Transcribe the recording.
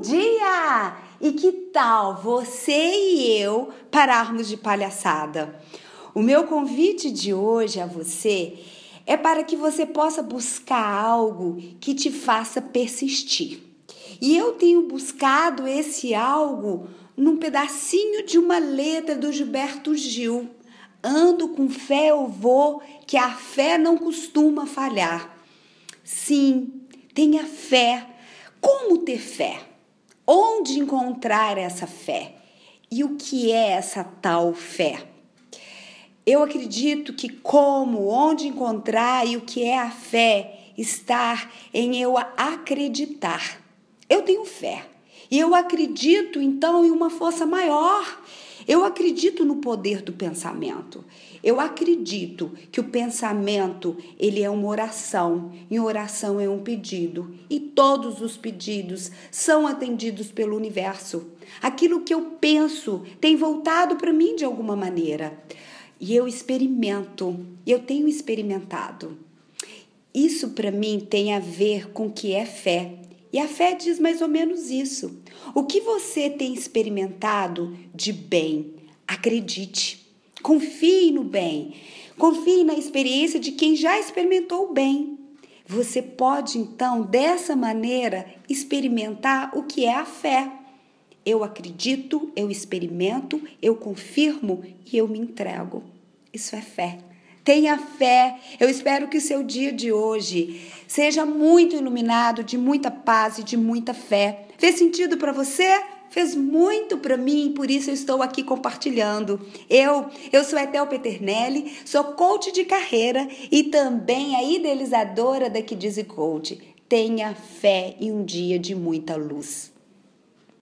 Bom dia! E que tal você e eu pararmos de palhaçada? O meu convite de hoje a você é para que você possa buscar algo que te faça persistir. E eu tenho buscado esse algo num pedacinho de uma letra do Gilberto Gil. Ando com fé, eu vou, que a fé não costuma falhar. Sim, tenha fé. Como ter fé? Onde encontrar essa fé? E o que é essa tal fé? Eu acredito que como, onde encontrar e o que é a fé estar em eu acreditar. Eu tenho fé. E eu acredito então em uma força maior. Eu acredito no poder do pensamento. Eu acredito que o pensamento, ele é uma oração, e oração é um pedido, e todos os pedidos são atendidos pelo universo. Aquilo que eu penso tem voltado para mim de alguma maneira. E eu experimento, eu tenho experimentado. Isso para mim tem a ver com o que é fé. E a fé diz mais ou menos isso. O que você tem experimentado de bem, acredite. Confie no bem. Confie na experiência de quem já experimentou o bem. Você pode então, dessa maneira, experimentar o que é a fé. Eu acredito, eu experimento, eu confirmo e eu me entrego. Isso é fé. Tenha fé. Eu espero que o seu dia de hoje seja muito iluminado, de muita paz e de muita fé. Fez sentido para você? Fez muito para mim, por isso eu estou aqui compartilhando. Eu, eu sou Etel Peternelli, sou coach de carreira e também a idealizadora da Que Diz Coach. Tenha fé em um dia de muita luz.